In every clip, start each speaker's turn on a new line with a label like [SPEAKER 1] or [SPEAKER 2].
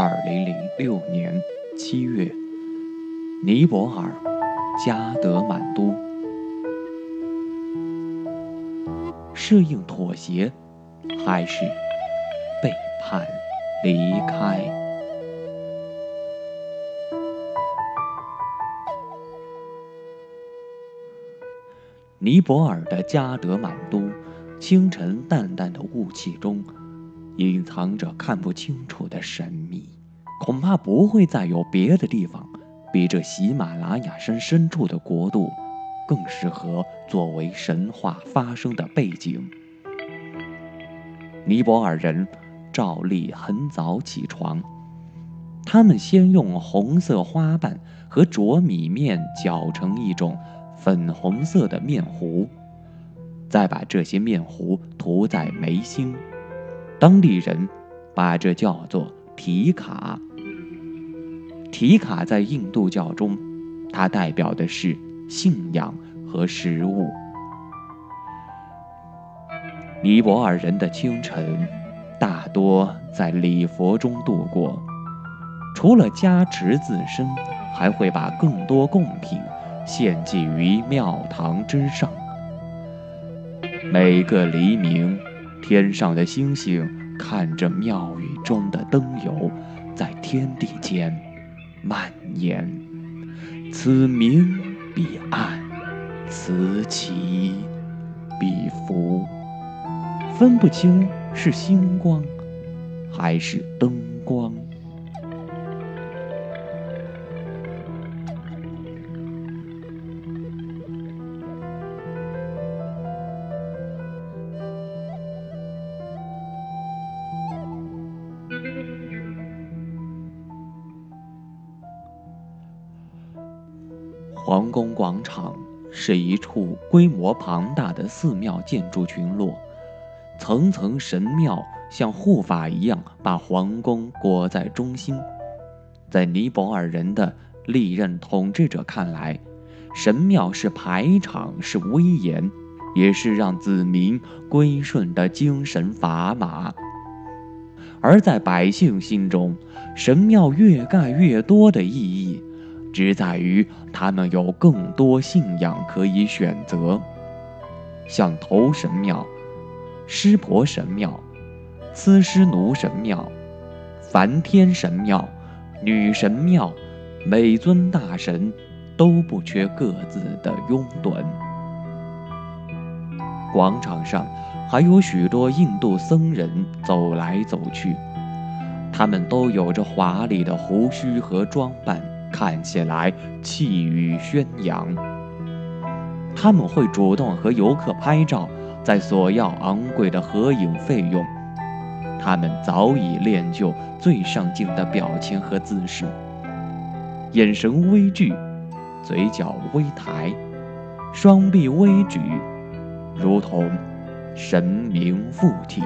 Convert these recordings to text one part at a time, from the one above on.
[SPEAKER 1] 二零零六年七月，尼泊尔加德满都，适应妥协，还是背叛离开？尼泊尔的加德满都，清晨淡淡的雾气中。隐藏着看不清楚的神秘，恐怕不会再有别的地方比这喜马拉雅山深处的国度更适合作为神话发生的背景。尼泊尔人照例很早起床，他们先用红色花瓣和浊米面搅成一种粉红色的面糊，再把这些面糊涂在眉心。当地人把这叫做提卡。提卡在印度教中，它代表的是信仰和食物。尼泊尔人的清晨大多在礼佛中度过，除了加持自身，还会把更多贡品献祭于庙堂之上。每个黎明。天上的星星看着庙宇中的灯油，在天地间蔓延，此明彼暗，此起彼伏，分不清是星光还是灯光。皇宫广场是一处规模庞大的寺庙建筑群落，层层神庙像护法一样把皇宫裹在中心。在尼泊尔人的历任统治者看来，神庙是排场，是威严，也是让子民归顺的精神砝码。而在百姓心中，神庙越盖越多的意义。只在于他们有更多信仰可以选择，像头神庙、湿婆神庙、毗湿奴神庙、梵天神庙、女神庙，每尊大神都不缺各自的拥趸。广场上还有许多印度僧人走来走去，他们都有着华丽的胡须和装扮。看起来气宇轩扬。他们会主动和游客拍照，在索要昂贵的合影费用。他们早已练就最上镜的表情和姿势，眼神微聚，嘴角微抬，双臂微举，如同神明附体。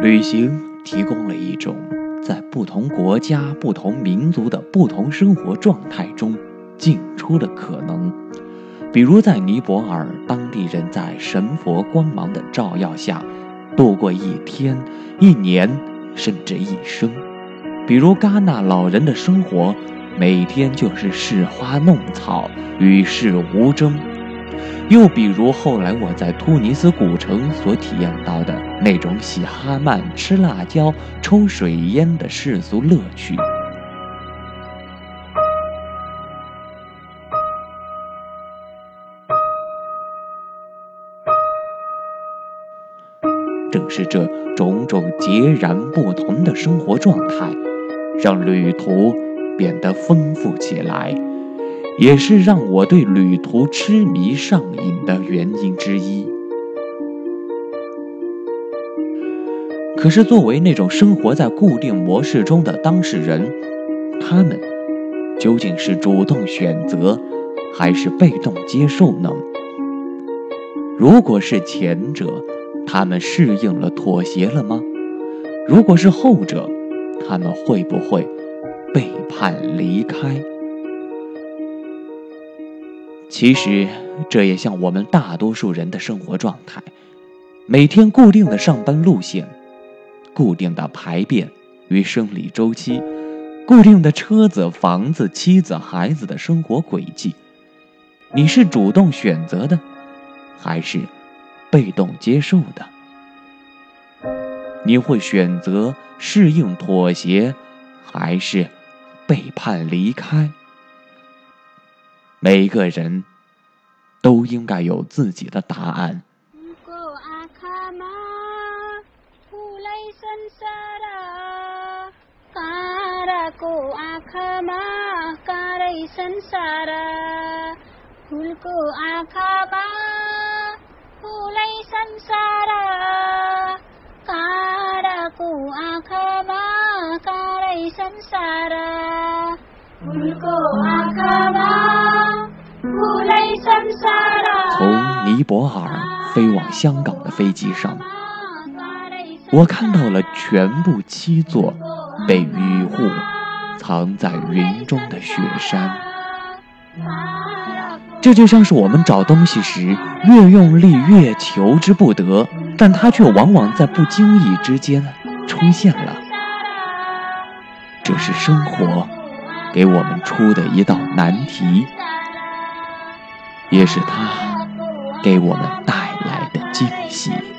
[SPEAKER 1] 旅行提供了一种在不同国家、不同民族的不同生活状态中进出的可能。比如，在尼泊尔，当地人在神佛光芒的照耀下度过一天、一年，甚至一生；比如，戛纳老人的生活每天就是拾花弄草，与世无争。又比如后来我在突尼斯古城所体验到的那种洗哈曼、吃辣椒、抽水烟的世俗乐趣，正是这种种截然不同的生活状态，让旅途变得丰富起来。也是让我对旅途痴迷上瘾的原因之一。可是，作为那种生活在固定模式中的当事人，他们究竟是主动选择，还是被动接受呢？如果是前者，他们适应了、妥协了吗？如果是后者，他们会不会背叛离开？其实，这也像我们大多数人的生活状态：每天固定的上班路线，固定的排便与生理周期，固定的车子、房子、妻子、孩子的生活轨迹。你是主动选择的，还是被动接受的？你会选择适应、妥协，还是背叛离开？每个人都应该有自己的答案。从尼泊尔飞往香港的飞机上，我看到了全部七座被雨雾藏在云中的雪山。这就像是我们找东西时，越用力越求之不得，但它却往往在不经意之间出现了。这是生活给我们出的一道难题，也是他给我们带来的惊喜。